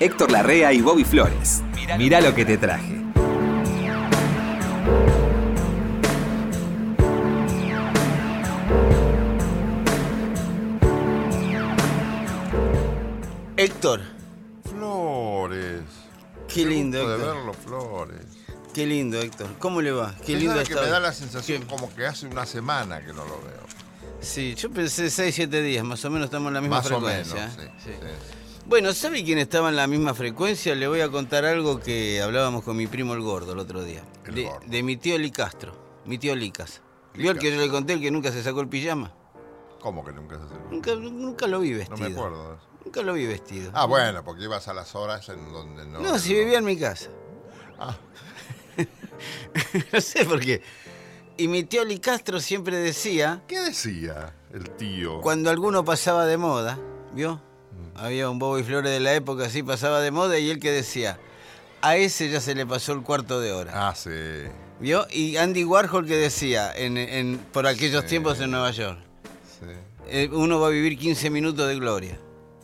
Héctor Larrea y Bobby Flores. Mirá lo que te traje. Héctor, Flores. Qué lindo, gusto de Héctor. verlo, Flores. qué lindo, Héctor. ¿Cómo le va? Qué Es lindo que está me da la sensación ¿Qué? como que hace una semana que no lo veo. Sí, yo pensé 6, 7 días, más o menos estamos en la misma Más o menos, frecuencia. sí, ¿eh? Sí. sí. Bueno, ¿sabe quién estaba en la misma frecuencia? Le voy a contar algo que hablábamos con mi primo el gordo el otro día. El de, gordo. de mi tío Li Castro, mi tío Licas. ¿Vio el que yo le conté, el que nunca se sacó el pijama? ¿Cómo que nunca se hace? Nunca, nunca lo vi No vestido. me acuerdo. Nunca lo vi vestido. Ah, bueno, porque ibas a las horas en donde no. no, si vivía en mi casa. Ah, no sé por qué. Y mi tío Li Castro siempre decía, ¿Qué decía el tío? cuando alguno pasaba de moda, ¿vio? Había un Bobo y Flores de la época, así pasaba de moda, y él que decía, a ese ya se le pasó el cuarto de hora. Ah, sí. ¿Vio? Y Andy Warhol que decía, en, en- por aquellos Sí. tiempos en Nueva York, sí. eh, uno va a vivir 15 minutos de gloria.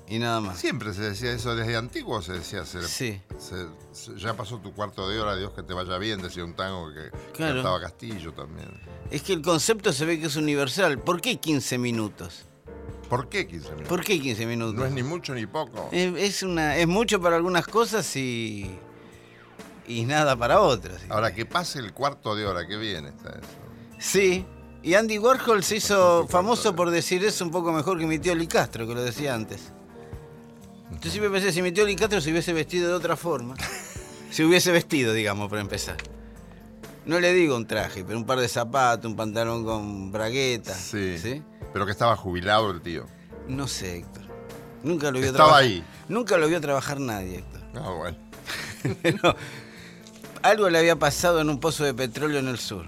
Y nada más. Siempre se decía eso, desde antiguo se decía, se- Sí. se- se- ya pasó tu cuarto de hora, Dios que te vaya bien, decía un tango que Claro. cantaba Castillo también. Es que el concepto se ve que es universal. ¿Por qué 15 minutos? ¿Por qué 15 minutos? ¿Por qué 15 minutos? No es ni mucho ni poco. Es, es una, es mucho para algunas cosas y, y nada para otras. Ahora, que pase el cuarto de hora, qué bien está eso. Sí, y Andy Warhol se hizo famoso de por decir eso un poco mejor que mi tío Lee Castro, que lo decía antes. Yo siempre pensé, si mi tío Lee Castro se hubiese vestido de otra forma, se hubiese vestido, digamos, para empezar. No le digo un traje, pero un par de zapatos, un pantalón con bragueta. Sí. ¿sí? Pero que estaba jubilado el tío. No sé, Héctor. Nunca lo vio Estaba trabajar. ahí. Nunca lo vio trabajar nadie, Héctor. Ah, bueno. Pero algo le había pasado en un pozo de petróleo en el sur.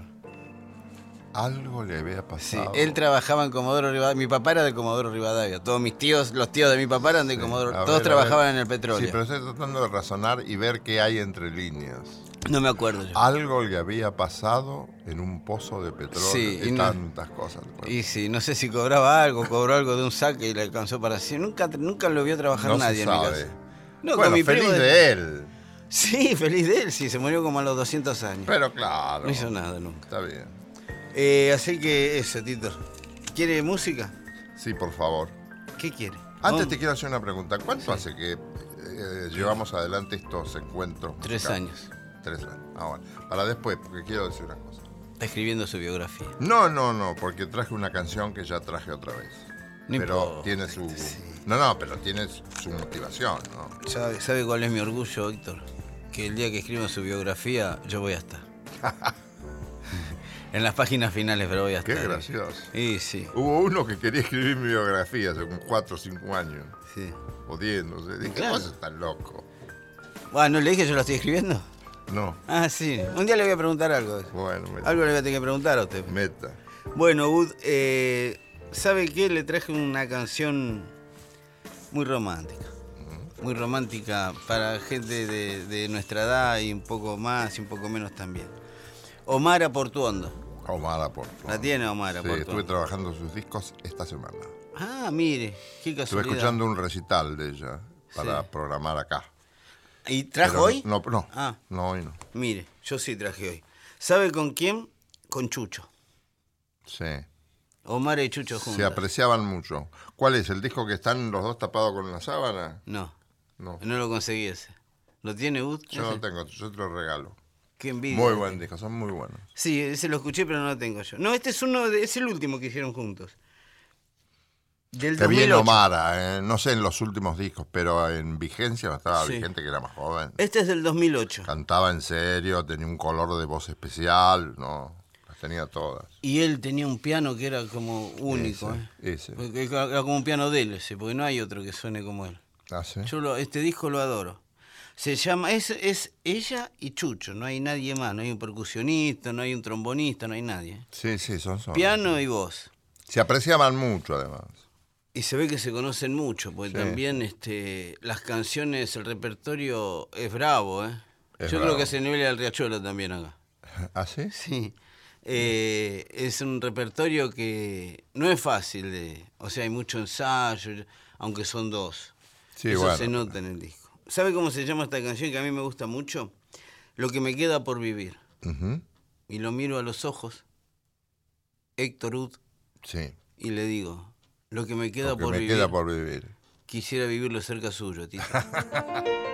Algo le había Sí, pasado. él trabajaba en Comodoro Rivadavia. Mi papá era de Comodoro Rivadavia. Todos mis tíos, los tíos de mi papá eran de Sí. Comodoro. Todos ver, a trabajaban en el petróleo. Sí, pero estoy tratando de razonar y ver qué hay entre líneas. No me acuerdo yo. Algo le había pasado en un pozo de petróleo Sí, y, y no- tantas cosas. Bueno, Y sí, no sé si cobraba algo, cobró algo de un saque y le alcanzó para sí. Nunca, nunca lo vio trabajar no nadie se en mi sabe. casa. No, bueno, con mi feliz primo de... él. Sí, feliz de él, sí, se murió como a los 200 años. Pero claro. No hizo nada nunca. Está bien. Eh, así que eso, Tito. ¿Quiere música? Sí, por favor. ¿Qué quiere? Antes te quiero hacer una pregunta. ¿Cuánto hace que eh, llevamos adelante estos encuentros? Tres años. Tres años. Ah, bueno. Para después, porque quiero decir una cosa. Está escribiendo su biografía. No, no, no, porque traje una canción que ya traje otra vez. No pero importa, tiene su. sí. No, no, pero tiene su motivación, ¿no? ¿Sabe, sabe cuál es mi orgullo, Héctor? Que el día que escriba su biografía, yo voy a estar. en las páginas finales, pero voy a Qué estar. gracioso. Y sí, Hubo uno que quería escribir mi biografía hace como 4 o 5 años. sí. O 10, no sé. Dije, Claro. vos estás loco. Bueno, ¿le dije yo lo estoy escribiendo? No. Ah, sí. Un día le voy a preguntar algo. Bueno, me- Algo le voy a tener que preguntar a usted. meta. Bueno, Bud, eh, ¿sabe qué? Le traje una canción muy romántica. Muy romántica para gente de, de nuestra edad y un poco más y un poco menos también. Omara Portuondo. Omar por La tiene Omara Sí, Portuondo. estuve trabajando sus discos esta semana. Ah, mire, qué Estuve casualidad. escuchando un recital de ella para Sí. programar acá. ¿Y trajo Pero hoy? No, no, Ah. no, hoy no. Mire, yo sí traje hoy. ¿Sabe con quién? Con Chucho. Sí. Omar y Chucho juntos. Se apreciaban mucho. ¿Cuál es? ¿El disco que están los dos tapados con la sábana? No, No. no lo conseguí ese. ¿Lo tiene Bud? Yo no tengo, yo te lo regalo. Qué envidia. Muy buen disco, son muy buenos. Sí, ese lo escuché, pero no lo tengo yo. No, este es uno de- es el último que hicieron juntos. Del Que bien 2008. Omara, eh, no sé en los últimos discos, pero en vigencia, estaba Sí. vigente que era más joven. Este es del 2008. Cantaba en serio, tenía un color de voz especial, no, las tenía todas. Y él tenía un piano que era como único. Ese, ¿eh? ese. Era como un piano de él ese, porque no hay otro que suene como él. Ah, ¿sí? Yo lo- este disco lo adoro. Se llama, es, es ella y Chucho, no hay nadie más, no hay un percusionista, no hay un trombonista, no hay nadie. Sí, sí, son, son. Piano y voz. Se apreciaban mucho, además. Y se ve que se conocen mucho, porque Sí. también este, las canciones, el repertorio es bravo, ¿eh? Es Yo bravo. creo que se nivel al Riachuelo también acá. ¿Ah, sí? Sí. Eh, es un repertorio que no es fácil de. O sea, hay mucho ensayo, aunque son dos. Sí, Eso bueno. se nota en el disco. ¿Sabe cómo se llama esta canción que a mí me gusta mucho? Lo que me queda por vivir. Y lo miro a los ojos, Héctor Ud, Sí. y le digo, lo que me queda Lo que por me vivir, queda por vivir. quisiera vivirlo cerca suyo, Tito.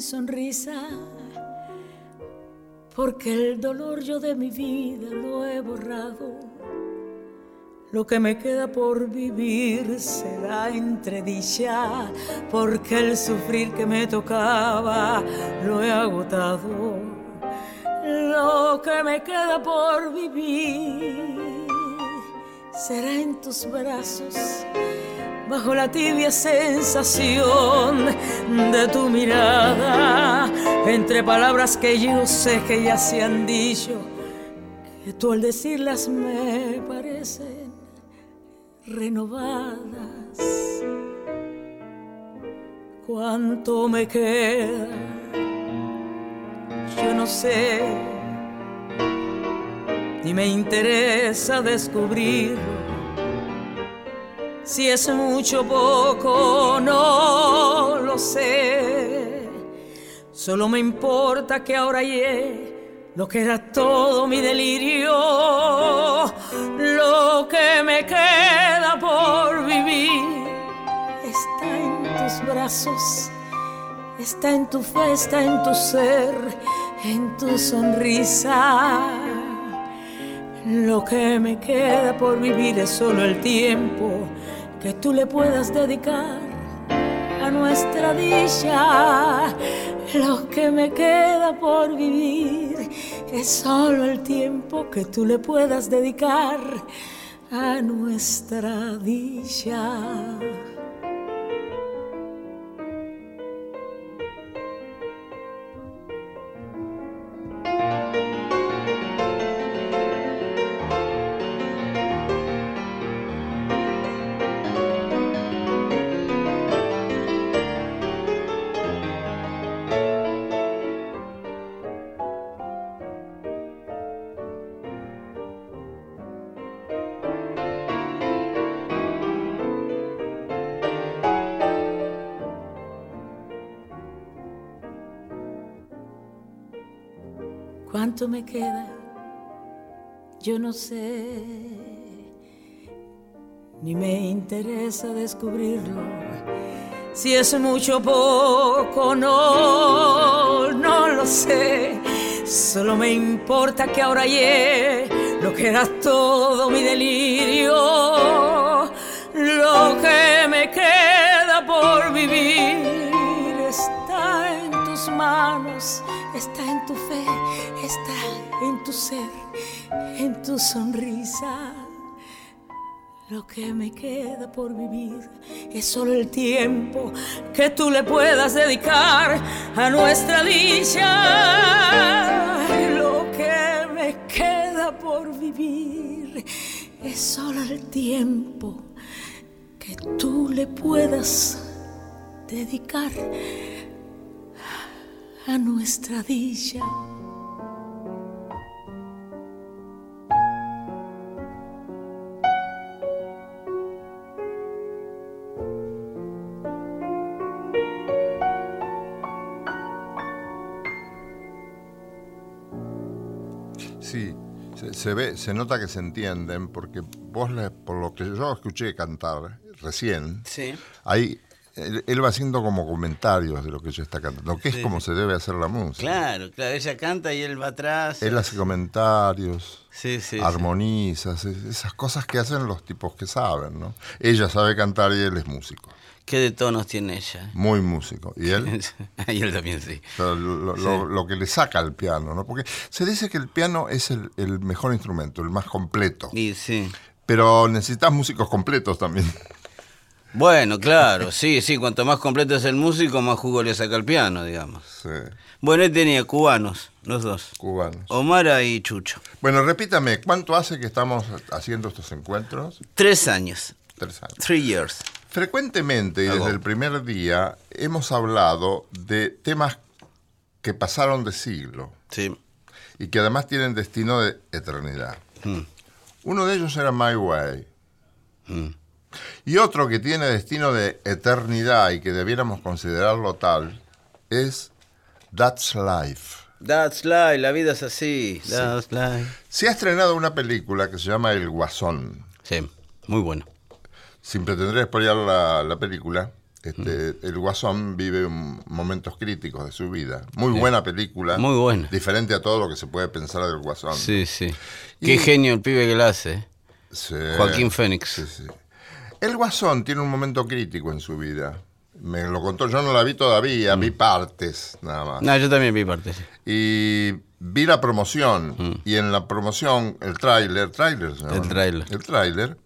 sonrisa, porque el dolor yo de mi vida lo he borrado. Lo que me queda por vivir será entre dicha, porque el sufrir que me tocaba lo he agotado. Lo que me queda por vivir será en tus brazos, bajo la tibia sensación de tu mirada, entre palabras que yo sé que ya se han dicho, que tú al decirlas me parecen renovadas. ¿Cuánto me queda? Yo no sé ni me interesa descubrirlo. Si es mucho poco, no lo sé. Solo me importa que ahora hallé lo que era todo mi delirio, lo que me queda por vivir. Está en tus brazos, está en tu fe, está en tu ser, en tu sonrisa. Lo que me queda por vivir es solo el tiempo que tú le puedas dedicar a nuestra dicha. Lo que me queda por vivir es solo el tiempo que tú le puedas dedicar a nuestra dicha. ¿Cuánto me queda? Yo no sé, ni me interesa descubrirlo. Si es mucho o poco, no, no lo sé. Solo me importa que ahora hallé lo que era todo mi delirio, lo que me queda por vivir está en tus manos, está en tu fe, en tu ser, en tu sonrisa. Lo que me queda por vivir es solo el tiempo que tú le puedas dedicar a nuestra dicha. Lo que me queda por vivir es solo el tiempo que tú le puedas dedicar a nuestra dicha. Se, ve, se nota que se entienden, porque vos, le- por lo que yo escuché cantar recién, Sí. ahí él, él va haciendo como comentarios de lo que ella está cantando, que es como se debe hacer la música. Claro, claro, ella canta y él va atrás. Él hace comentarios, Sí, armoniza, esas cosas que hacen los tipos que saben, ¿no? Ella sabe cantar y él es músico, ¿Qué de tonos tiene ella? muy músico. Y él, y él también, sí. lo, lo- lo que le saca al piano, ¿no? Porque se dice que el piano es el, el mejor instrumento, el más completo. Y sí. Pero necesitas músicos completos también. Bueno, claro, sí, sí, cuanto más completo es el músico, más jugo le saca el piano, digamos. Sí, Bueno, él tenía cubanos, los dos. cubanos. Omara y Chucho. Bueno, repítame, ¿cuánto hace que estamos haciendo estos encuentros? Tres años. Tres años. Three years. Frecuentemente y desde el primer día hemos hablado de temas que pasaron de siglo Sí. y que además tienen destino de eternidad. Mm. Uno de ellos era My Way. Mm. Y otro que tiene destino de eternidad y que debiéramos considerarlo tal es That's Life. That's life, la vida es así. That's life. Se ha estrenado una película que se llama El Guasón. Sí, muy bueno. Sin pretender spoilear la, la película, este, Mm. el Guasón vive momentos críticos de su vida. Muy buena película. Muy buena. Diferente a todo lo que se puede pensar del Guasón. Sí, sí. Y- Qué genio el pibe que la hace. ¿eh? Sí. Joaquín Fénix. Sí, sí. El Guasón tiene un momento crítico en su vida. Me lo contó, yo no la vi todavía, Mm. vi partes nada más. No, yo también vi parte. sí. Y vi la promoción. Y en la promoción, el tráiler, tráiler Mm. El tráiler. El tráiler,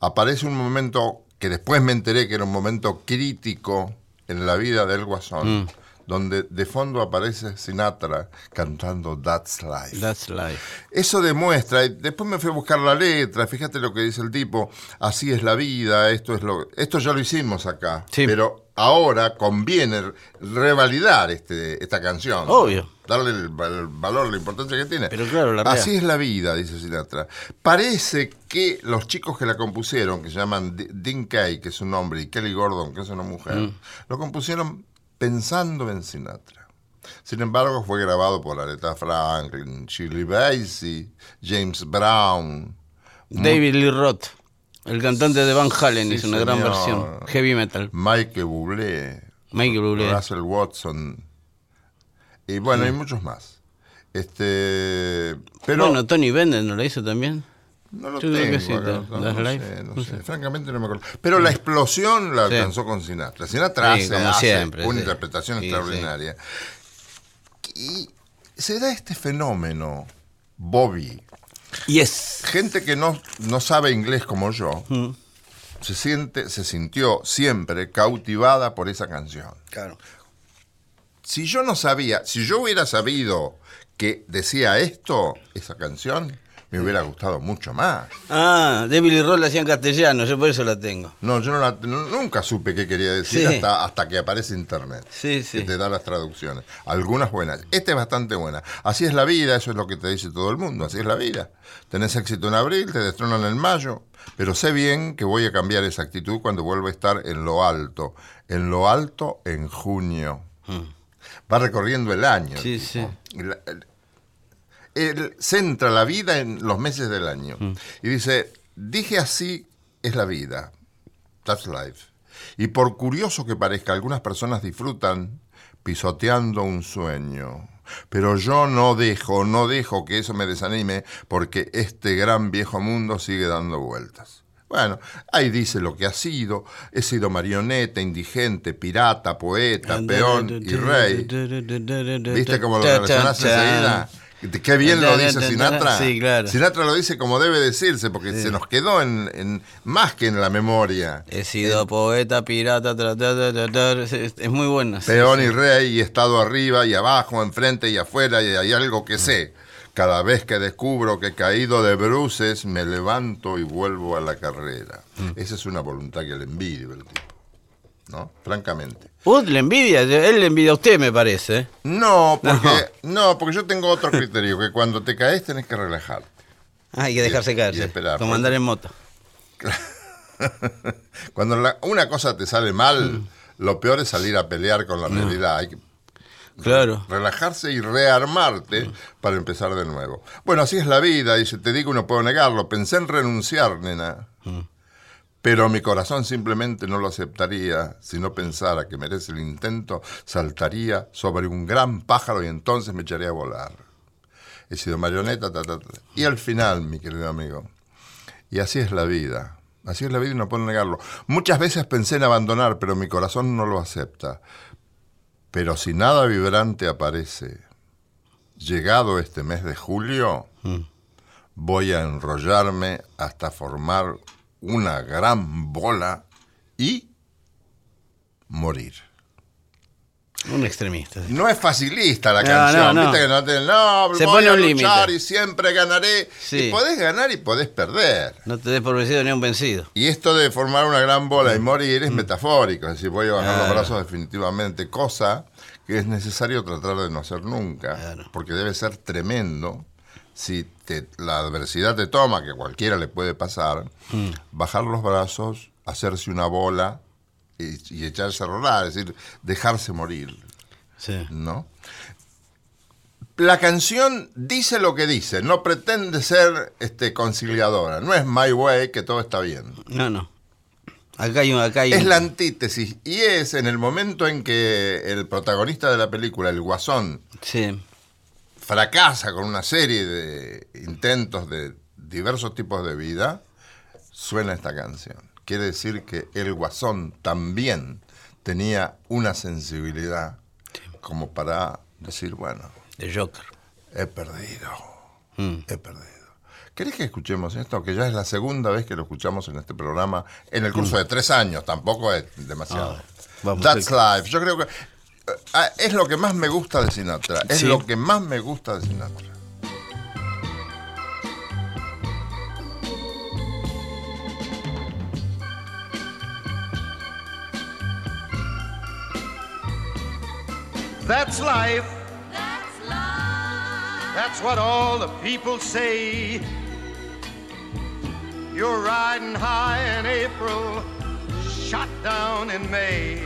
aparece un momento que después me enteré que era un momento crítico en la vida del Guasón, Mm. donde de fondo aparece Sinatra cantando That's Life. That's life. Eso demuestra, y después me fui a buscar la letra, fíjate lo que dice el tipo, así es la vida, esto es lo esto ya lo hicimos acá, Sí. pero ahora conviene revalidar este, esta canción. Obvio. Darle el, val- el valor, la importancia que tiene. Pero claro, la. Así es la vida, dice Sinatra. Parece que los chicos que la compusieron, que se llaman Dean Kay, que es un hombre, y Kelly Gordon, que es una mujer, Mm. lo compusieron pensando en Sinatra. Sin embargo, fue grabado por Aretha Franklin, Shirley Bassey, James Brown. David Lee Roth, el cantante de Van Halen, Sí, hizo una gran versión. Heavy metal. Michael Bublé, Michael Bublé. Russell Watson, y bueno, hay muchos más. Este, pero Bueno, Tony Bennett no la hizo también. no lo yo creo tengo que sí, acá, no, sé, no sé. sé. Francamente no me acuerdo. Pero la explosión la alcanzó con Sinatra. Sinatra hace, como hace siempre, una interpretación extraordinaria. Y se da este fenómeno, Bobby. Yes. Gente que no, no sabe inglés como yo, Mm. se siente, se sintió siempre cautivada por esa canción. Claro. Si yo no sabía, si yo hubiera sabido que decía esto, esa canción, me hubiera gustado mucho más. Ah, David Lee Roth la hacía en castellano, yo por eso la tengo. No, yo no la- no- nunca supe qué quería decir Sí. hasta, hasta que aparece internet. Sí, sí. Que te da las traducciones. Algunas buenas. Esta es bastante buena. Así es la vida, eso es lo que te dice todo el mundo. Así es la vida. Tenés éxito en abril, te destronan en mayo. Pero sé bien que voy a cambiar esa actitud cuando vuelva a estar en lo alto. En lo alto en junio. Va recorriendo el año. Mm. Sí, sí. La- él centra la vida en los meses del año. Mm. Y dice, dije así es la vida. That's life. Y por curioso que parezca, algunas personas disfrutan pisoteando un sueño. Pero yo no dejo, no dejo que eso me desanime porque este gran viejo mundo sigue dando vueltas. Bueno, ahí dice lo que ha sido. He sido marioneta, indigente, pirata, poeta, peón y rey. ¿Viste cómo lo relacionaste enseguida? Qué bien lo dice Sinatra. Sí, claro. Sinatra lo dice como debe decirse, porque se nos quedó en, en- más que en la memoria. He sido poeta, pirata, tra, tra, tra, es, muy buena. sí, Peón y rey, y estado arriba y abajo, enfrente y afuera, y hay algo que sé. Cada vez que descubro que he caído de bruces, me levanto y vuelvo a la carrera. Esa es una voluntad que le envidio el tipo. ¿No? Francamente. Uh, le envidia, él le envidia a usted, me parece. No, porque, no. porque yo tengo otro criterio, que cuando te caes tenés que relajar. Ah, hay que dejarse y caer, sí, esperar, como andar en moto. Cuando la- una cosa te sale mal, lo peor es salir a pelear con la realidad. Hay que Claro. relajarse y rearmarte para empezar de nuevo. Bueno, así es la vida, y si te digo no puedo negarlo. Pensé en renunciar, nena. Pero mi corazón simplemente no lo aceptaría. Si no pensara que merece el intento, saltaría sobre un gran pájaro y entonces me echaría a volar. He sido marioneta, ta, ta, ta. Y al final, mi querido amigo, y así es la vida. Así es la vida y no puedo negarlo. Muchas veces pensé en abandonar, pero mi corazón no lo acepta. Pero si nada vibrante aparece, llegado este mes de julio, voy a enrollarme hasta formar una gran bola y morir. Un extremista. No es facilista la No, canción, no, no. viste que no te no, Se voy pone a un luchar y siempre ganaré. Sí. Y podés ganar y podés perder. No te des por vencido ni a un vencido. Y esto de formar una gran bola y morir es metafórico, es decir, voy a bajar los Mm. Brazos definitivamente, cosa que es necesario tratar de no hacer nunca, Claro. porque debe ser tremendo si te- la adversidad te toma, que cualquiera le puede pasar, Mm. bajar los brazos, hacerse una bola y, y echarse a rodar, es decir, dejarse morir, Sí. ¿no? La canción dice lo que dice, no pretende ser este, conciliadora, no es My Way, que todo está bien. No, no. Acá hay un. Acá hay Es un- la antítesis y es en el momento en que el protagonista de la película, el guasón, Sí. Fracasa con una serie de intentos de diversos tipos de vida, suena esta canción. Quiere decir que el guasón también tenía una sensibilidad como para decir, bueno, De Joker. he perdido, Mm. he perdido. ¿Querés que escuchemos esto? Que ya es la segunda vez que lo escuchamos en este programa, en el curso de tres años, tampoco es demasiado. Ah, vamos, That's sí. life. Yo creo que es lo que más me gusta de Sinatra. Es Sí. lo que más me gusta de Sinatra. That's life. That's what all the people say. You're riding high in April, shot down in May.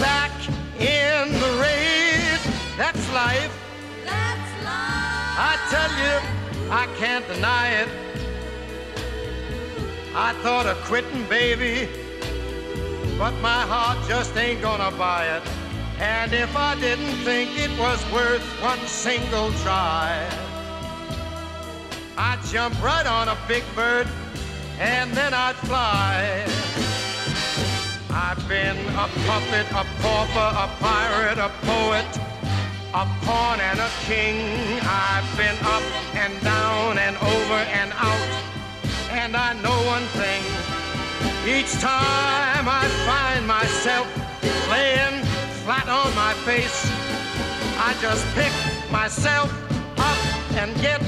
back in the race. That's life. That's life. I tell you, I can't deny it. I thought of quitting, baby, but my heart just ain't gonna buy it. And if I didn't think it was worth one single try, I'd jump right on a big bird and then I'd fly. I've been a puppet, a pauper, a pirate, a poet, a pawn and a king. I've been up and down and over and out. And I know one thing. Each time I find myself laying flat on my face, I just pick myself up and get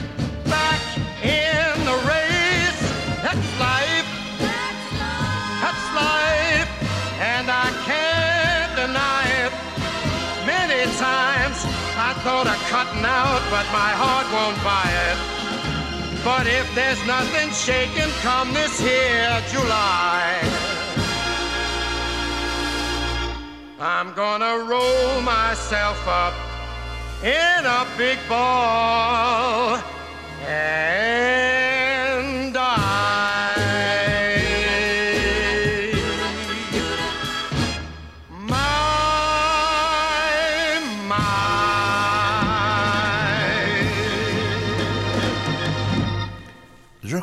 back in the race. That's life. Thought of cutting out, but my heart won't buy it. But if there's nothing shaking come this here July, I'm gonna roll myself up in a big ball. And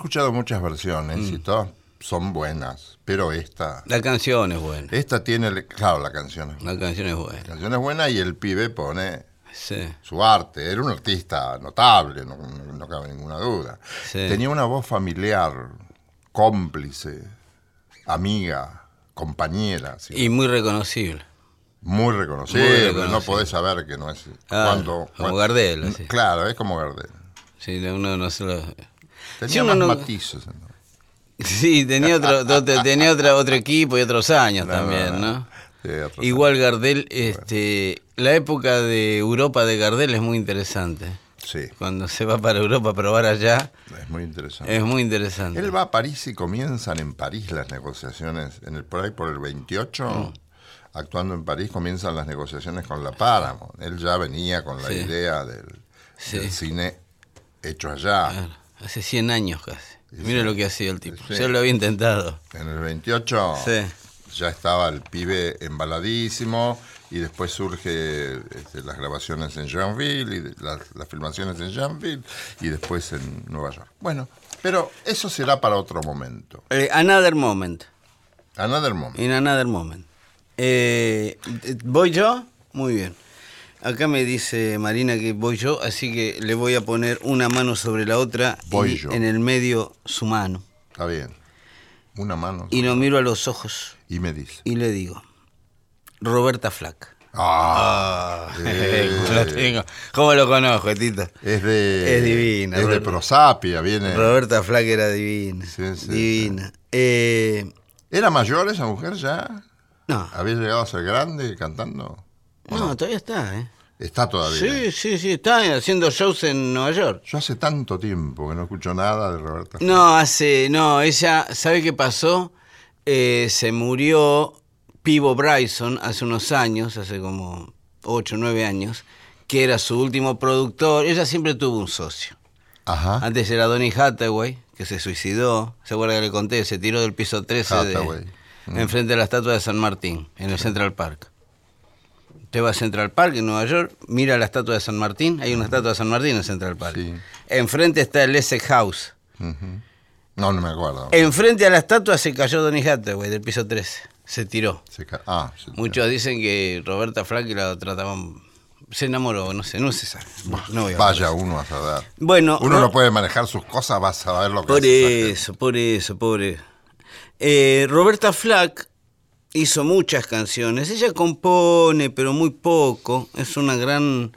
escuchado muchas versiones Mm. y todas son buenas, pero esta, La canción es buena. esta tiene, claro, la canción es, La canción es la buena. canción es buena y el pibe pone Sí. su arte. Era un artista notable, no, no- no cabe ninguna duda. Sí. Tenía una voz familiar, cómplice, amiga, compañera, sí, Y muy reconocible. muy reconocible. Muy No podés saber que no es. Ah, cuando, como cuando- Gardel, así. Claro, es como Gardel. Sí, uno no se lo... Tenía Sí, más no- matices. ¿no? Sí, tenía otro, tenía otra, otro equipo y otros años también, ¿no? Sí, Igual Gardel, este, la época de Europa de Gardel es muy interesante. Sí, Cuando se va para Europa a probar allá, es muy interesante. es muy interesante. Él va a París y comienzan en París las negociaciones, en el por ahí por el 28, Mm. actuando en París, comienzan las negociaciones con la Paramount. Él ya venía con la Sí. idea del, Sí. del cine hecho allá. Claro, hace 100 años casi. Mira lo que ha sido el tipo. Sí. Yo lo había intentado. En el 28 Sí. ya estaba el pibe embaladísimo y después surge este, las grabaciones en Jeanville y las filmaciones en Jeanville y después en Nueva York. Bueno, pero eso será para otro momento. Eh, another moment. Another moment. In another moment. Eh, ¿Voy yo? Muy bien. Acá me dice Marina que voy yo, así que le voy a poner una mano sobre la otra Voy y yo. en el medio su mano. Está bien. Una mano. Y lo miro a los ojos Y me dice. y le digo, Roberta Flack. Ah, eh, ¿Cómo lo tengo? ¿Cómo lo conozco, Tito? es de. Es divina, Es de prosapia, viene. Roberta Flack era divina. Sí, sí, divina. Eh, ¿Era mayor esa mujer ya? no, ¿Había llegado a ser grande cantando? no, todavía está, ¿eh? Está todavía. Sí, sí, sí, está haciendo shows en Nueva York. Yo hace tanto tiempo que no escucho nada de Roberta. No, hace, no, ella, ¿sabe qué pasó? Eh, se murió Pivo Bryson hace unos años, hace como 8 o 9 años, que era su último productor. Ella siempre tuvo un socio. Ajá. Antes era Donny Hathaway, que se suicidó. ¿Se acuerda que le conté? Se tiró del piso 13 de. Mm. enfrente de la estatua de San Martín, en el Central Park. Usted va a Central Park en Nueva York, mira la estatua de San Martín, hay una estatua de San Martín en Central Park. Sí. Enfrente está el Essex House. No, no me acuerdo. Enfrente a la estatua se cayó Donny Hathaway del piso 13. Se tiró. Se ca- ah, se- Muchos dicen que Roberta Flack la trataban. Se enamoró, no sé, no se sabe. No voy a Vaya hablar. uno a saber. Bueno, Uno no puede manejar sus cosas, va a saber lo que Por eso, por eso, pobre. Eh, Roberta Flack hizo muchas canciones. Ella compone, pero muy poco. Es una gran.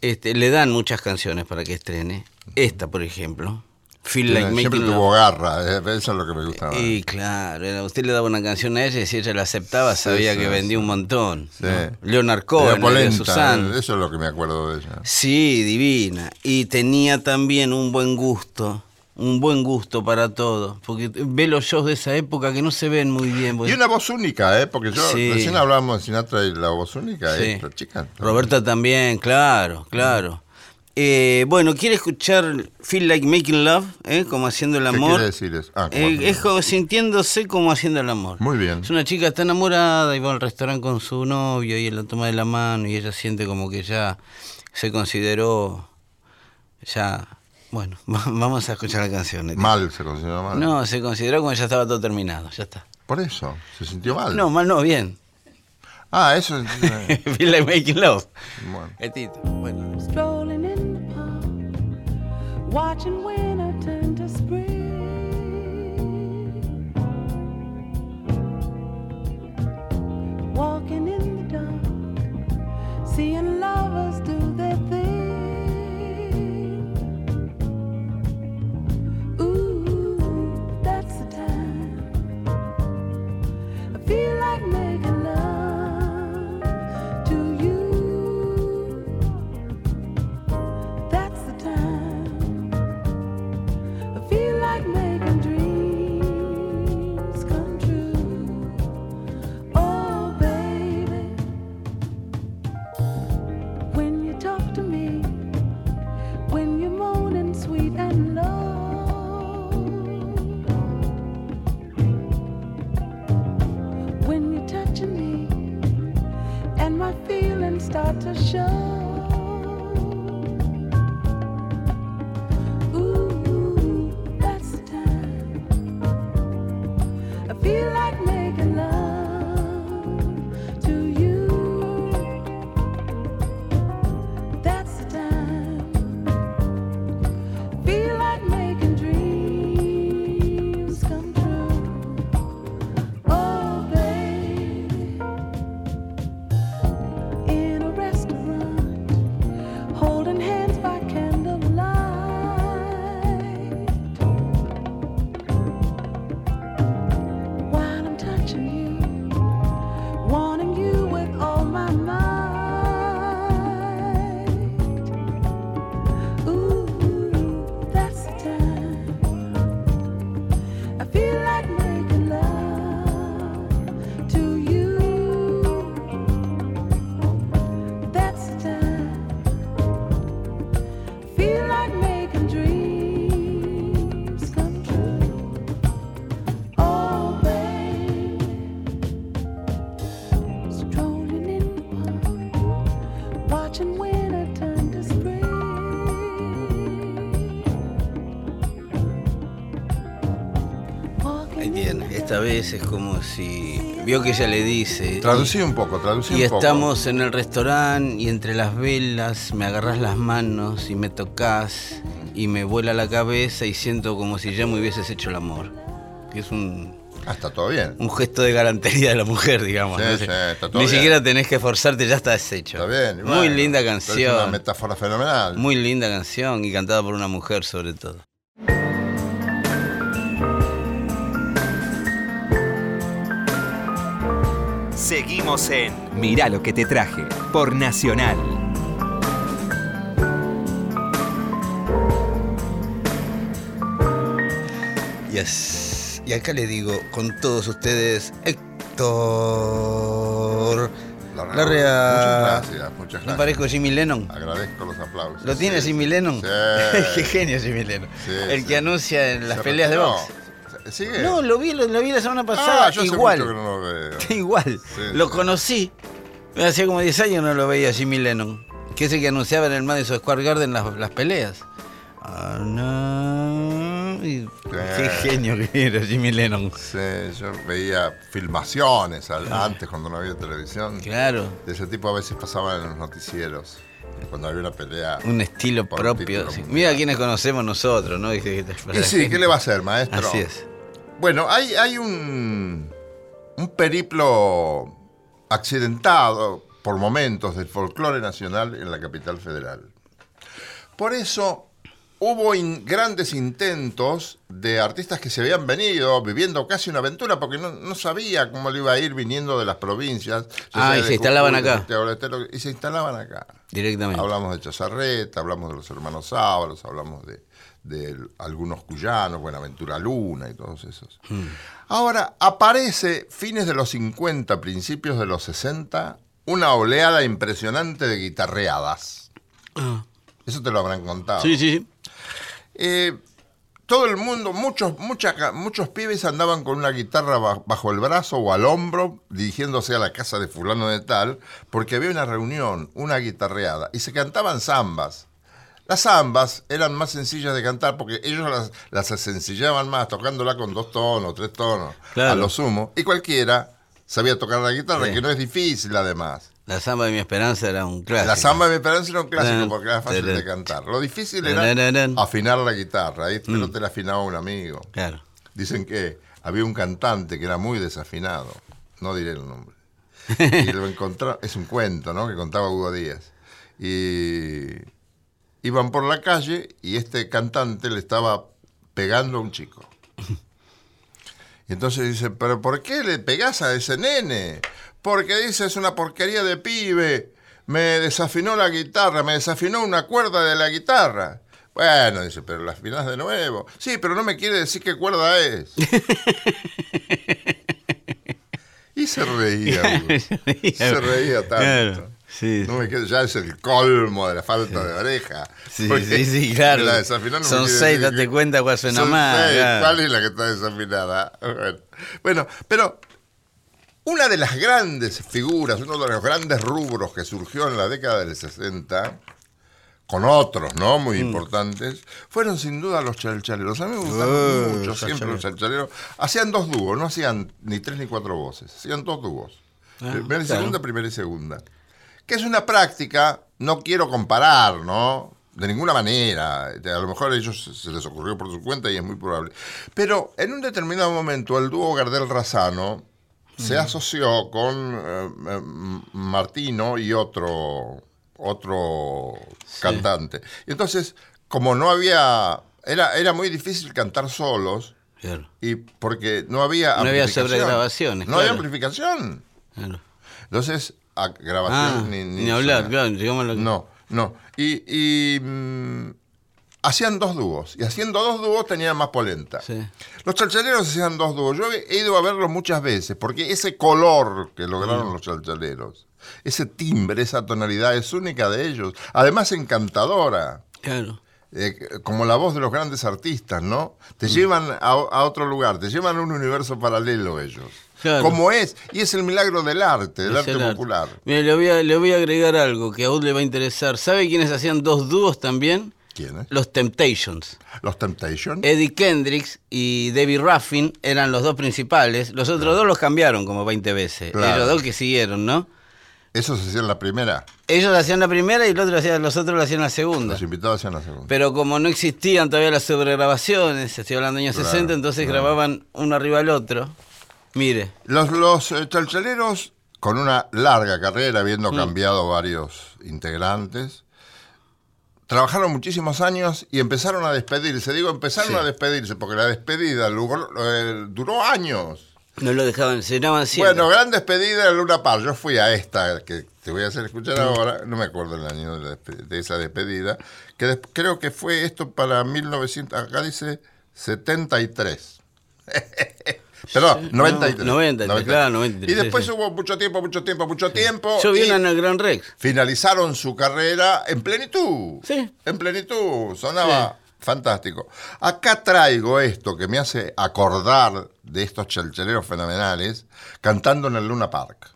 Este, le dan muchas canciones para que estrene. Esta, por ejemplo. Feel Like siempre Making tuvo Love. garra, eh, eso es lo que me gustaba. Y claro, usted le daba una canción a ella y si ella la aceptaba sabía sí, que vendía sí. un montón. ¿no? Leonard Cohen, polenta, Susan. eh, eso es lo que me acuerdo de ella. Sí, divina. Y tenía también un buen gusto, un buen gusto para todo. Porque ve los shows de esa época que no se ven muy bien. Y una voz única, ¿eh? Porque yo Sí. recién hablábamos de Sinatra y la voz única, Sí. esta chica. Roberta también, claro, claro. Eh, bueno, ¿quiere escuchar Feel Like Making Love? ¿eh? Como haciendo el ¿Qué amor. quiere decir eso? Ah, Eh, es como sintiéndose como haciendo el amor. Muy bien. Es una chica está enamorada y va al restaurante con su novio y él la toma de la mano y ella siente como que ya se consideró ya bueno va- vamos a escuchar la canción Neti. Mal se consideró mal. no se consideró como ya estaba todo terminado ya está Por eso, se sintió mal. no mal no bien Ah, eso. eh, Feel like making love bueno. el bueno strolling in the park, watching winter turn to spring. Walking in start to show. Esta vez es como si vio que ella le dice. Traducí un poco, traducí Y un poco. estamos en el restaurante y entre las velas me agarras las manos y me tocas y me vuela la cabeza y siento como si ya me hubieses hecho el amor. Que es un, Ah, está todo bien. un gesto de galantería de la mujer, digamos. Sí, ¿no? sí, está todo Ni bien. siquiera tenés que esforzarte, ya estás hecho. Está bien. y Muy bueno, linda pero Es una canción. metáfora fenomenal. Muy linda canción y cantada por una mujer sobre todo. Seguimos en Mirá lo que te traje por Nacional. Y, acá le digo con todos ustedes, Héctor Larrea. Larrea. Muchas gracias, muchas ¿No gracias. parezco Jimmy Lennon? Agradezco los aplausos. ¿Lo tiene Sí. Jimmy Lennon? Sí. Qué genio Jimmy Lennon. Sí, El sí. que anuncia en las Se peleas de box. ¿Sigue? No, lo vi, lo, lo vi la semana pasada. ah, yo hace igual. mucho que no lo veo. Igual. Sí, lo sí. conocí. Hacía como 10 años no lo veía Jimmy Lennon. Que es el que anunciaba en el Madison Square Garden las, las peleas. Ah, no. Y- Qué genio que era Jimmy Lennon. Sí, yo veía filmaciones al- antes cuando no había televisión. Claro. De ese tipo a veces pasaban en los noticieros. Cuando había una pelea. Un estilo propio. sí. Mira quiénes conocemos nosotros, ¿no? Y la sí. ¿qué le va a hacer, maestro? Así es. Bueno, hay, hay un, un periplo accidentado por momentos del folclore nacional en la capital federal. Por eso hubo in- grandes intentos de artistas que se habían venido viviendo casi una aventura porque no, no sabía cómo le iba a ir viniendo de las provincias. Ah, y se instalaban acá. Del Estero, y se instalaban acá. Directamente. Hablamos de Chazarreta, hablamos de los hermanos Sábalos, hablamos de, de algunos cuyanos, Buenaventura Luna y todos esos. Ahora, aparece fines de los 50, principios de los 60, una oleada impresionante de guitarreadas. Eso te lo habrán contado. Sí, sí, sí. Eh, todo el mundo, muchos, mucha muchos pibes andaban con una guitarra ba- bajo el brazo o al hombro, dirigiéndose a la casa de fulano de tal, porque había una reunión, una guitarreada, y se cantaban zambas. Las zambas eran más sencillas de cantar porque ellos las, las sencillaban más, tocándola con dos tonos, tres tonos, Claro. a lo sumo, y cualquiera sabía tocar la guitarra, Sí. que no es difícil además. La samba de mi esperanza era un clásico. La samba de mi esperanza era un clásico porque era fácil de cantar. Lo difícil era afinar la guitarra. Ahí Mm. no te la afinaba un amigo. Claro. Dicen que había un cantante que era muy desafinado. No diré el nombre. Y lo encontró, es un cuento, ¿no? Que contaba Hugo Díaz. Y iban por la calle y este cantante le estaba pegando a un chico. Y entonces dice, ¿pero por qué le pegás a ese nene? Porque dice, es una porquería de pibe. Me desafinó la guitarra, me desafinó una cuerda de la guitarra. Bueno, dice, pero la afinás de nuevo. Sí, pero no me quiere decir qué cuerda es. y se reía. Se reía tanto. Sí. No me quedo, ya es el colmo de la falta de oreja. Sí, sí, sí, claro. la no Son seis, date que- cuenta cuál suena Son más, seis, claro. ¿Cuál es la que está desafinada? Bueno, Bueno, pero una de las grandes figuras, uno de los grandes rubros que surgió en la década del 60, con otros, ¿no? Muy Mm. importantes, fueron sin duda los chalchaleros. A mí me gustaban Eh, mucho siempre los chalchaleros. Hacían dos dúos, no hacían ni tres ni cuatro voces, hacían dos dúos. primera y claro. segunda, primera y segunda. Que es una práctica, no quiero comparar, ¿no? De ninguna manera. A lo mejor a ellos se les ocurrió por su cuenta y es muy probable. Pero en un determinado momento el dúo Gardel-Razano se asoció con eh, eh, Martino y otro, otro cantante. Y entonces, como no había... Era, era muy difícil cantar solos Claro, y porque no había No había sobregrabaciones, No había amplificación. claro. Entonces, a Ah, grabación ni, ni, ni hablar, claro, llegamos a lo que- No, no. Y, y, mm, hacían dos dúos. Y haciendo dos dúos tenían más polenta. Sí. Los chalchaleros hacían dos dúos. Yo he ido a verlos muchas veces porque ese color que Mm. lograron los chalchaleros, ese timbre, esa tonalidad es única de ellos. Además, encantadora. Claro. Eh, como la voz de los grandes artistas, ¿no? Mm. Te llevan a, a otro lugar, te llevan a un universo paralelo ellos. Claro. Como es, y es el milagro del arte, del arte arte. popular. Mire, le voy, a, le voy a agregar algo que a Ud le va a interesar. ¿Sabe quiénes hacían dos dúos también? ¿Quiénes? Los Temptations. Los Temptations. Eddie Kendricks y Debbie Ruffin eran los dos principales. Los otros dos los cambiaron como 20 veces. Claro. Ellos dos que siguieron, ¿no? Eso se hacía en la primera. Ellos hacían la primera y el otro hacía- los otros hacían la segunda. Los invitados hacían la segunda. Pero como no existían todavía las sobregrabaciones, estoy hablando de años Claro, 60, entonces grababan uno arriba del otro. Mire, Los, los eh, chalchaleros, con una larga carrera, habiendo Mm. cambiado varios integrantes, trabajaron muchísimos años y empezaron a despedirse. Digo, empezaron Sí. a despedirse porque la despedida lugó- eh, duró años. no lo dejaban, se llenaban siempre. Bueno, gran despedida de Luna Par. Yo fui a esta que te voy a hacer escuchar Mm. ahora. No me acuerdo el año de esa despedida. Que des- creo que fue esto para 1900. Acá dice 73. Perdón, 93. 93, claro, 93, Y después sí, sí. hubo mucho tiempo, mucho tiempo, mucho tiempo. Yo vi y una en el Gran Rex. finalizaron su carrera en plenitud. Sí. En plenitud. Sonaba fantástico. Acá traigo esto que me hace acordar de estos chalchaleros fenomenales cantando en el Luna Park.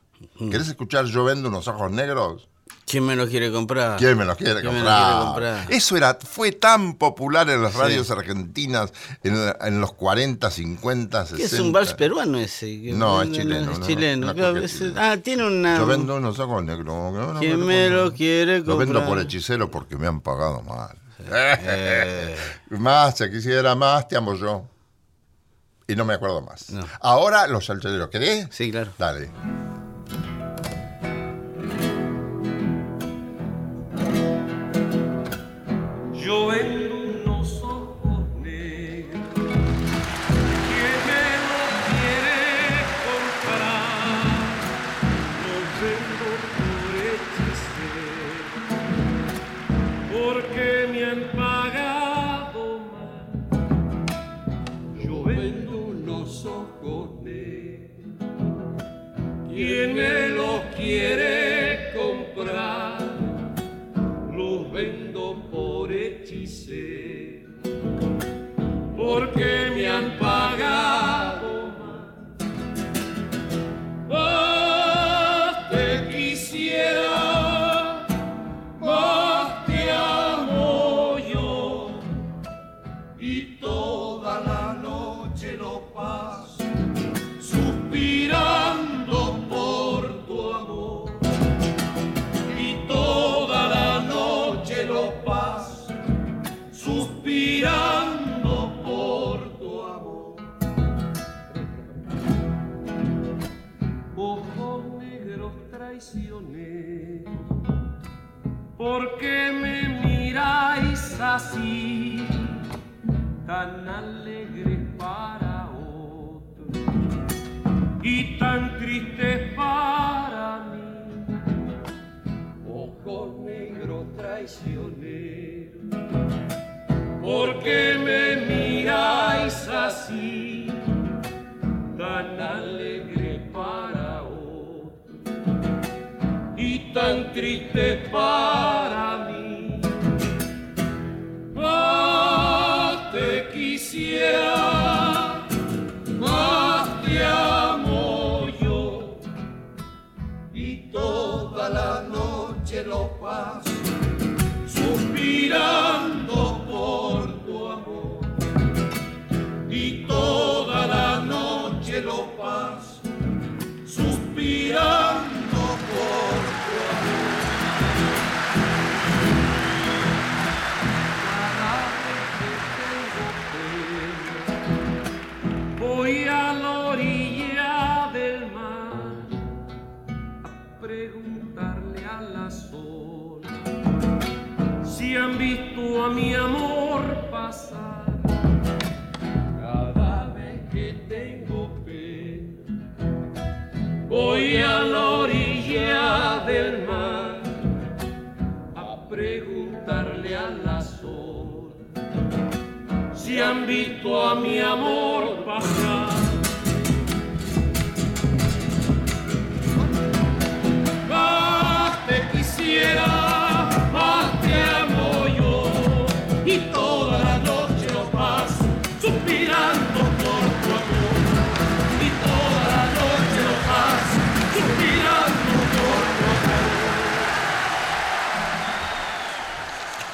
¿Querés escuchar Yo vendo unos ojos negros? ¿Quién me lo quiere comprar? ¿Quién me los quiere ¿Quién me comprar? los quiere comprar? Eso era, fue tan popular en las radios argentinas en, en los 40, 50, 60. ¿Qué es un vals peruano ese? No, es chileno, Es no, chileno. es- ah, tiene una. Yo vendo unos ojos negros. ¿Quién me lo quiere Lo vendo comprar? por hechicero porque me han pagado mal. Eh, Más, si quisiera más, te amo yo. Y no me acuerdo más. No. Ahora los salchaleros, ¿querés? sí, claro. Dale. Porque tan triste a mi amor pasar. Cada vez que tengo pena, voy a la orilla del mar a preguntarle a las olas si han visto a mi amor pasar.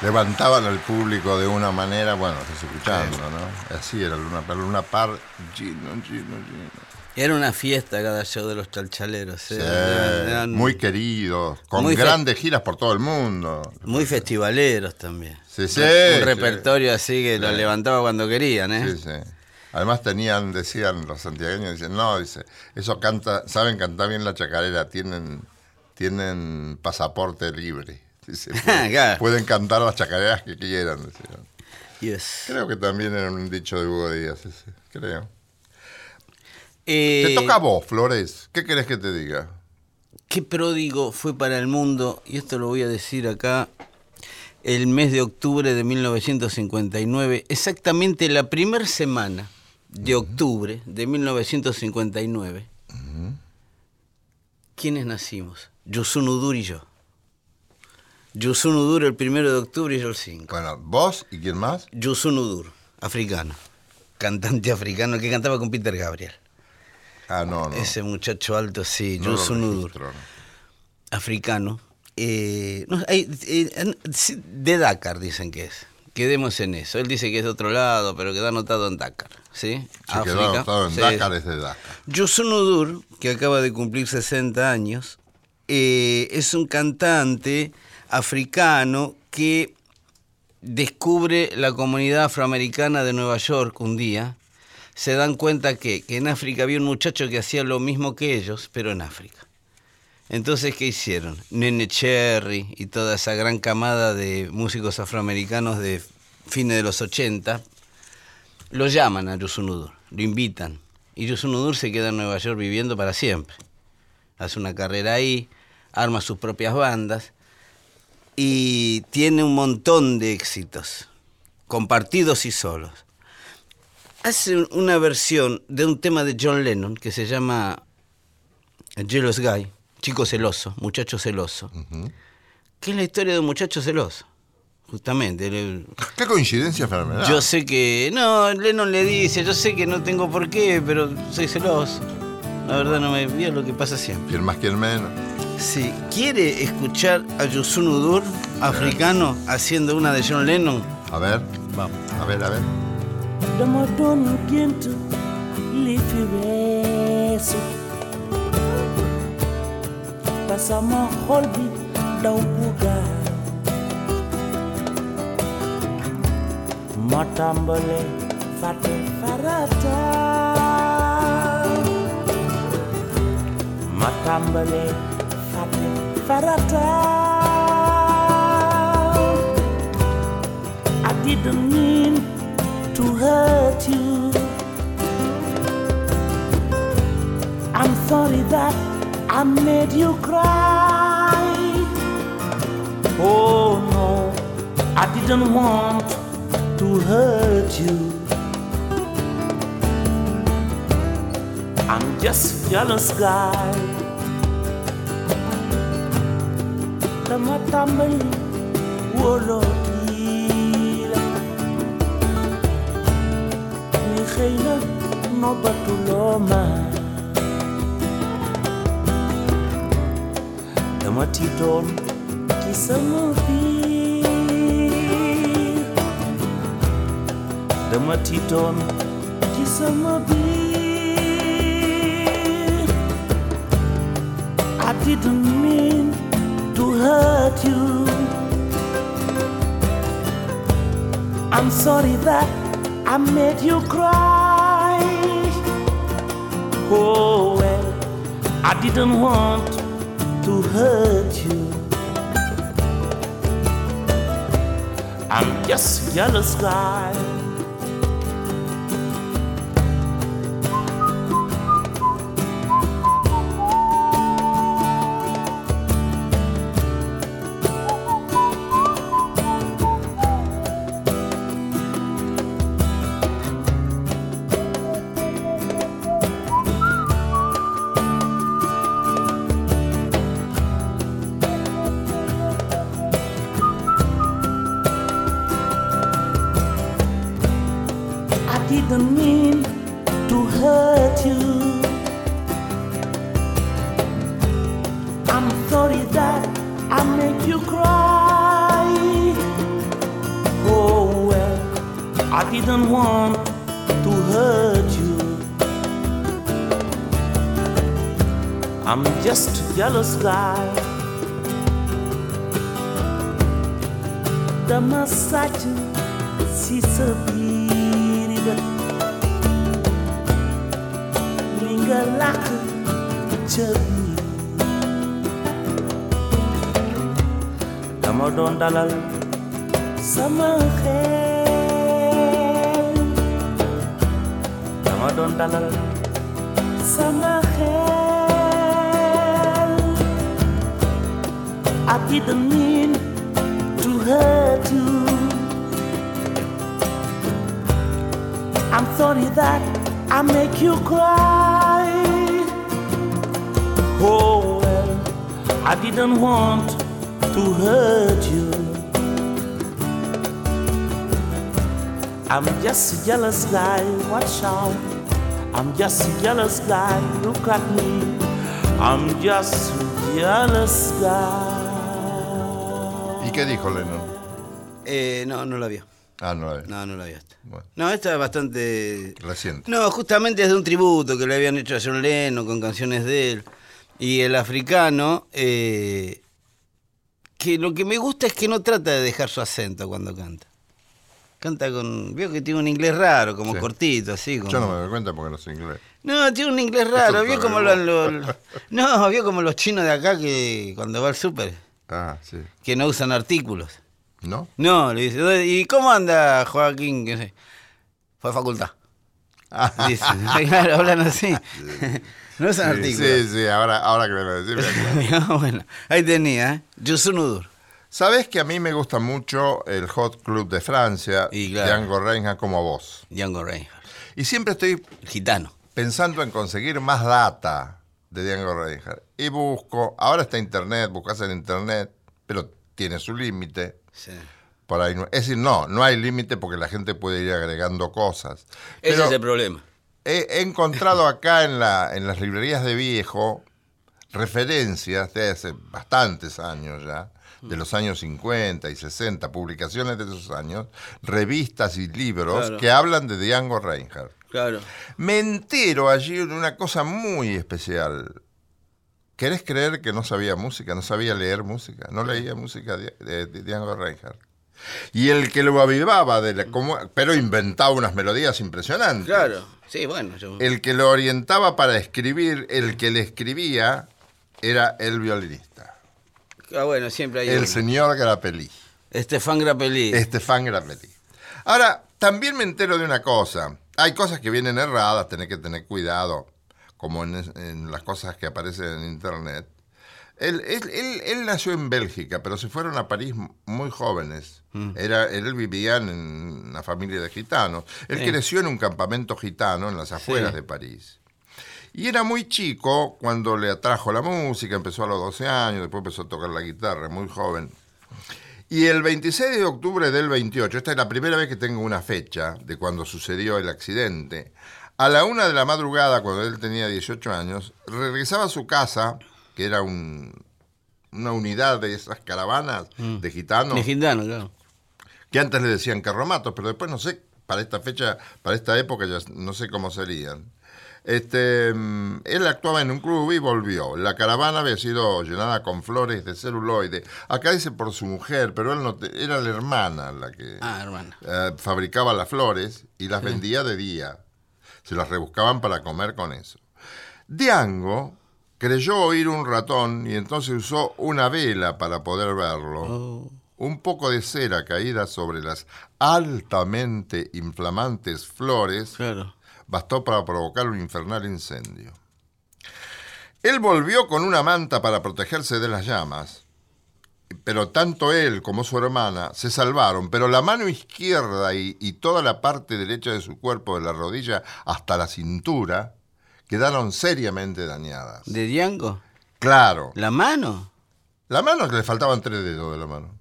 Levantaban al público de una manera, bueno, estás escuchando, ¿no? Así era Luna Par, Luna Par, Gino, Gino, Gino. Era una fiesta cada show de los chalchaleros. Sí, ¿eh? Eran- eran muy queridos, con muy grandes giras por todo el mundo. muy festivaleros también. Sí, sí, Un sí. repertorio así que lo Sí. levantaba cuando querían, ¿eh? Sí, sí. Además tenían, decían los santiagueños, dicen, no, dice, eso canta, saben cantar bien la chacarera, tienen, tienen pasaporte libre. Dice, pueden, Claro. pueden cantar las chacareras que quieran, decían. Yes. Creo que también era un dicho de Hugo Díaz ese, creo. Eh, Te toca a vos, Flores. ¿Qué querés que te diga? Qué pródigo fue para el mundo, y esto lo voy a decir acá, el mes de octubre de 1959, exactamente la primera semana de octubre de 1959. ¿Quiénes nacimos? Yusun Udur y yo. Yusun Udur el primero de octubre y yo el 5. Bueno, vos y quién más? Yusun Udur, africano. Cantante africano que cantaba con Peter Gabriel. Ah, no, no. Ese muchacho alto, sí, no Yusun Udur no. africano. eh, no, hay- eh, de Dakar dicen que es. Quedemos en eso. Él dice que es de otro lado, pero queda anotado en Dakar. ¿sí? Se quedó anotado en Sí. Dakar, es de Dakar. Yusun Udur, que acaba de cumplir 60 años, eh, es un cantante africano que descubre la comunidad afroamericana de Nueva York un día. Se dan cuenta que, que en África había un muchacho que hacía lo mismo que ellos, pero en África. Entonces, ¿qué hicieron? Nene Cherry y toda esa gran camada de músicos afroamericanos de fines de los 80 lo llaman a Yusunudur, lo invitan. Y Yusunudur se queda en Nueva York viviendo para siempre. Hace una carrera ahí, arma sus propias bandas y tiene un montón de éxitos, compartidos y solos. Hace una versión de un tema de John Lennon que se llama Jealous Guy, chico celoso, muchacho celoso, que es la historia de un muchacho celoso, justamente. el- Qué coincidencia fenomenal. yo sé que. No, Lennon le dice, yo sé que no tengo por qué, pero soy celoso. La verdad no me vio lo que pasa siempre. Quien más, quien menos. Si quiere escuchar a Yusun Udur, africano, haciendo una de John Lennon, A ver, vamos. a ver, a ver. dama doon gént li fi weesu ba sama xol bi daw bu gaaw ma tàmbale fàtte farata. Ma tàmbale fàtte I didn't mean to hurt you. I'm sorry that I made you cry. Oh no, I didn't want to hurt you. I'm just jealous guy. நம்ம தமிழ் ஒலோடியில நிகைன நோபட்டுலோமா நம்ம டிடோன் கிசமபி Dama titon kisama bir I didn't mean to hurt you I'm sorry that I made you cry. Oh well, I didn't want to hurt you. I'm just jealous guy. I didn't mean to hurt you I'm sorry that I make you cry. Oh well, I didn't want to hurt you. I'm just a jealous guy, watch out. I'm just a jealous guy, look at me. I'm just a jealous guy. ¿Y qué dijo Lennon? Eh, no, no la vio. Ah, no, eh, No, no la vio esta. Bueno. No, esta es bastante... reciente. No, justamente es de un tributo que le habían hecho a John Lennon con canciones de él. Y el africano, eh, que lo que me gusta es que no trata de dejar su acento cuando canta. Canta con... Veo que tiene un inglés raro, como Sí. cortito, así. Como... Yo no me doy cuenta porque no sé inglés. No, tiene un inglés raro. Vio como los- No, vio como los chinos de acá que cuando va al súper, Ah, sí. que no usan artículos. ¿No? No, le dice, ¿y cómo anda Joaquín? Fue a facultad. Dice, claro, hablan así. No usan Sí, artículos. sí, sí, ahora, ahora que me lo decís, me bueno, ahí tenía, ¿eh? Yusunudur. Sabés que a mí me gusta mucho el Hot Club de Francia, Y claro. Django Reinhardt como vos. Django Reinhardt. Y siempre estoy gitano. pensando en conseguir más data de Django Reinhardt. Y busco, ahora está internet, buscas en internet, pero tiene su límite. Sí. Por ahí es decir, no, no hay límite porque la gente puede ir agregando cosas. Ese Pero es el problema. He, encontrado acá en, la, en las librerías de viejo referencias de hace bastantes años ya, de los años 50 y 60, publicaciones de esos años, revistas y libros Claro. que hablan de Django Reinhardt. Claro. Me entero allí de una cosa muy especial. ¿Querés creer que no sabía música? No sabía leer música. No leía música de, de- de Django Reinhardt. Y el que lo avivaba, de la- como- pero inventaba unas melodías impresionantes. Claro. Sí, bueno, yo. El que lo orientaba para escribir, el que le escribía, era el violinista. Ah, bueno, siempre hay El uno. señor Grappelli. Estefan Grappelli. Estefan Grappelli. Ahora, también me entero de una cosa. Hay cosas que vienen erradas, tenés que tener cuidado, como en las cosas que aparecen en internet. Él, él- él- él nació en Bélgica, pero se fueron a París muy jóvenes. Era, él vivía en una familia de gitanos. Él Sí. creció en un campamento gitano en las afueras Sí. de París. Y era muy chico cuando le atrajo la música, empezó a los 12 años, después empezó a tocar la guitarra, muy joven. Y el 26 de octubre del 28, esta es la primera vez que tengo una fecha de cuando sucedió el accidente, a la una de la madrugada, cuando él tenía 18 años, regresaba a su casa, que era un- una unidad de esas caravanas de gitanos, De gitano, claro. que antes le decían carromatos, pero después no sé, para esta fecha, para esta época ya no sé cómo serían. Este, mm, él actuaba en un club y volvió. La caravana había sido llenada con flores de celuloide. Acá dice por su mujer, pero él no te- era la hermana la que Ah, hermano. eh, fabricaba las flores y las vendía de día. Se las rebuscaban para comer con eso. Diango creyó oír un ratón y entonces usó una vela para poder verlo. Oh. Un poco de cera caída sobre las altamente inflamantes flores Claro. bastó para provocar un infernal incendio. Él volvió con una manta para protegerse de las llamas, pero tanto él como su hermana se salvaron, pero la mano izquierda y, y toda la parte derecha de su cuerpo, de la rodilla hasta la cintura, quedaron seriamente dañadas. ¿De Django? Claro, ¿La mano? la mano le faltaban tres dedos de la mano.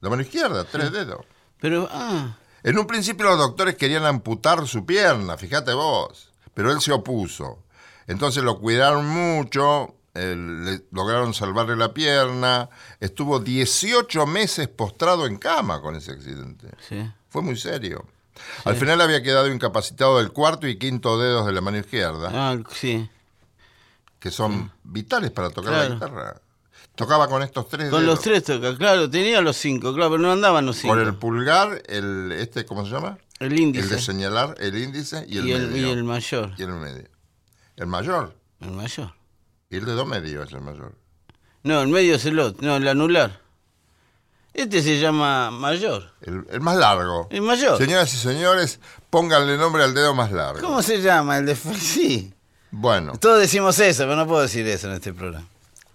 La mano izquierda, tres dedos. Pero, ah. En un principio los doctores querían amputar su pierna, fíjate vos, pero él se opuso. Entonces lo cuidaron mucho, eh, le- lograron salvarle la pierna, estuvo 18 meses postrado en cama con ese accidente. Sí. Fue muy serio. Al final había quedado incapacitado del cuarto y quinto dedos de la mano izquierda, Ah, sí. que son vitales para tocar Claro. la guitarra. Tocaba con estos tres Con dedos. los tres toca, claro, tenía los cinco, claro, pero no andaban los cinco. Con el pulgar, el este, ¿cómo se llama? El índice. El de señalar, el índice y el y, el, medio. y el mayor. Y el medio. El mayor. El mayor. Y el dedo medio es el mayor. No, el medio es el otro, no, el anular. Este se llama mayor. El, el más largo. El mayor. Señoras y señores, pónganle nombre al dedo más largo. ¿Cómo se llama? El de... Sí. Bueno, Todos decimos eso, pero no puedo decir eso en este programa.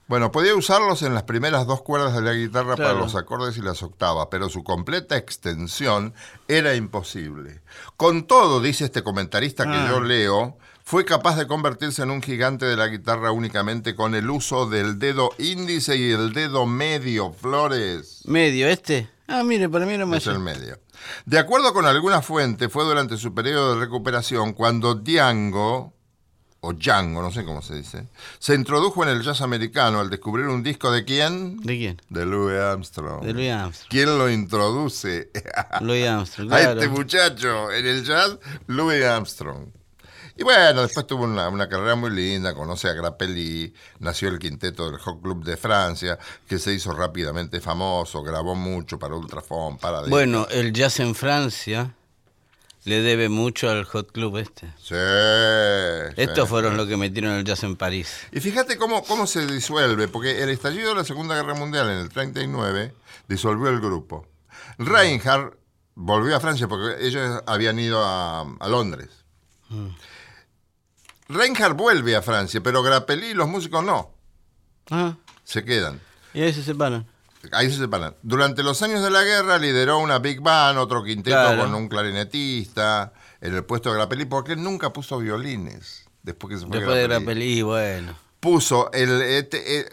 bueno, podía usarlos en las primeras dos cuerdas de la guitarra para los acordes y las octavas, pero su completa extensión era imposible. Con todo, dice este comentarista que Ah. yo leo, fue capaz de convertirse en un gigante de la guitarra únicamente con el uso del dedo índice y el dedo medio, Flores. ¿Medio este? Ah, mire, para mí era Es mayor. el medio. De acuerdo con alguna fuente, fue durante su periodo de recuperación cuando Django, o Django, no sé cómo se dice, se introdujo en el jazz americano al descubrir un disco de quién? ¿De quién? De Louis Armstrong. De Louis Armstrong. ¿Quién lo introduce Louis Armstrong, a este muchacho en el jazz? Louis Armstrong. Y bueno, después tuvo una, una carrera muy linda, conoce a Grappelli, nació el quinteto del Hot Club de Francia, que se hizo rápidamente famoso, grabó mucho para Ultrafon, para... Bueno, el jazz en Francia le debe mucho al Hot Club este. Sí. Estos sí. fueron los que metieron el jazz en París. Y fíjate cómo, cómo se disuelve, porque el estallido de la Segunda Guerra Mundial en el 39 disolvió el grupo. Reinhardt volvió a Francia porque ellos habían ido a, a Londres. Reinhardt vuelve a Francia, pero Grappelli y los músicos no, Ah, se quedan. y ahí se separan. Ahí se separan. Durante los años de la guerra lideró una big band, otro quinteto Claro. con un clarinetista en el puesto de Grappelli, porque él nunca puso violines después que se fue Después de Grappelli. Grappelli, bueno. puso el este, eh,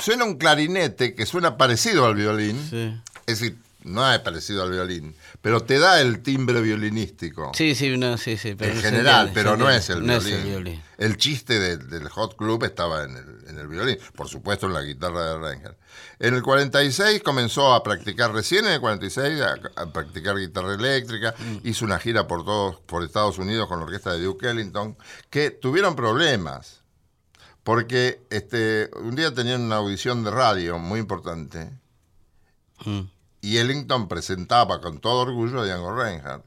suena un clarinete que suena parecido al violín Sí. es decir no es parecido al violín pero te da el timbre violinístico Sí, sí, no, sí, sí. Pero en general entiende, pero no es el No violín. es el violín. El chiste de- del hot club estaba en el, en el violín por supuesto en la guitarra de Reinhardt en el 46 comenzó a practicar recién en el 46 a, a practicar guitarra eléctrica Mm. hizo una gira por todos por Estados Unidos con la orquesta de Duke Ellington que tuvieron problemas porque este, un día tenían una audición de radio muy importante Mm. Y Ellington presentaba con todo orgullo a Django Reinhardt.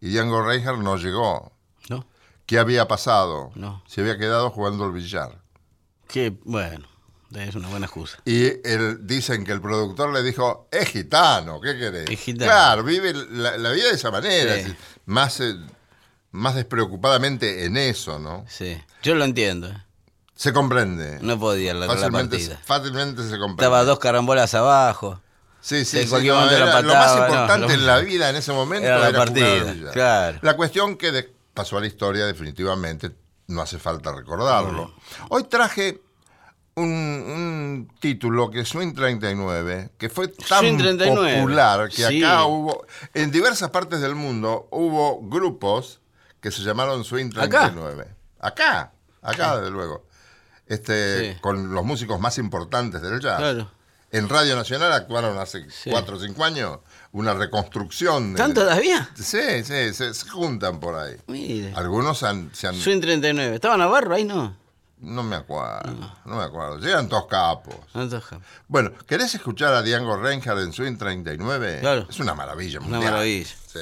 Y Django Reinhardt no llegó. ¿No? ¿Qué había pasado? No. Se había quedado jugando al billar. Que, bueno, es una buena excusa. Y dicen que el productor le dijo, es gitano, ¿qué querés? Es gitano. Claro, vive la, la vida de esa manera, Sí. más, eh, más despreocupadamente en eso, ¿no? Sí. Yo lo entiendo. ¿eh? Se comprende. No podía la, la fácilmente, partida. fácilmente se comprende. Estaba dos carambolas abajo. Sí, sí, sí, no, era- lo más no, importante lo- en la vida en ese momento Era era, la partida, claro. La cuestión que de- pasó a la historia definitivamente, no hace falta recordarlo. Hoy traje un, un título que es Swing 39, que fue tan Swing 39, popular que sí. acá hubo, en diversas partes del mundo hubo grupos que se llamaron Swing ¿Acá? 39. Acá, acá desde luego. Este, con los músicos más importantes del jazz. Claro. En Radio Nacional actuaron hace Sí. cuatro o cinco años una reconstrucción. de- ¿Están todavía? Sí, sí, se, se juntan por ahí. Mire. Algunos han, se han... Swing 39. ¿Estaba Navarro ahí? No. No me acuerdo, no me acuerdo. Llegan todos capos. Bueno, ¿querés escuchar a Django Reinhardt en Swing 39? Claro. Es una maravilla Una mundial. maravilla. Sí.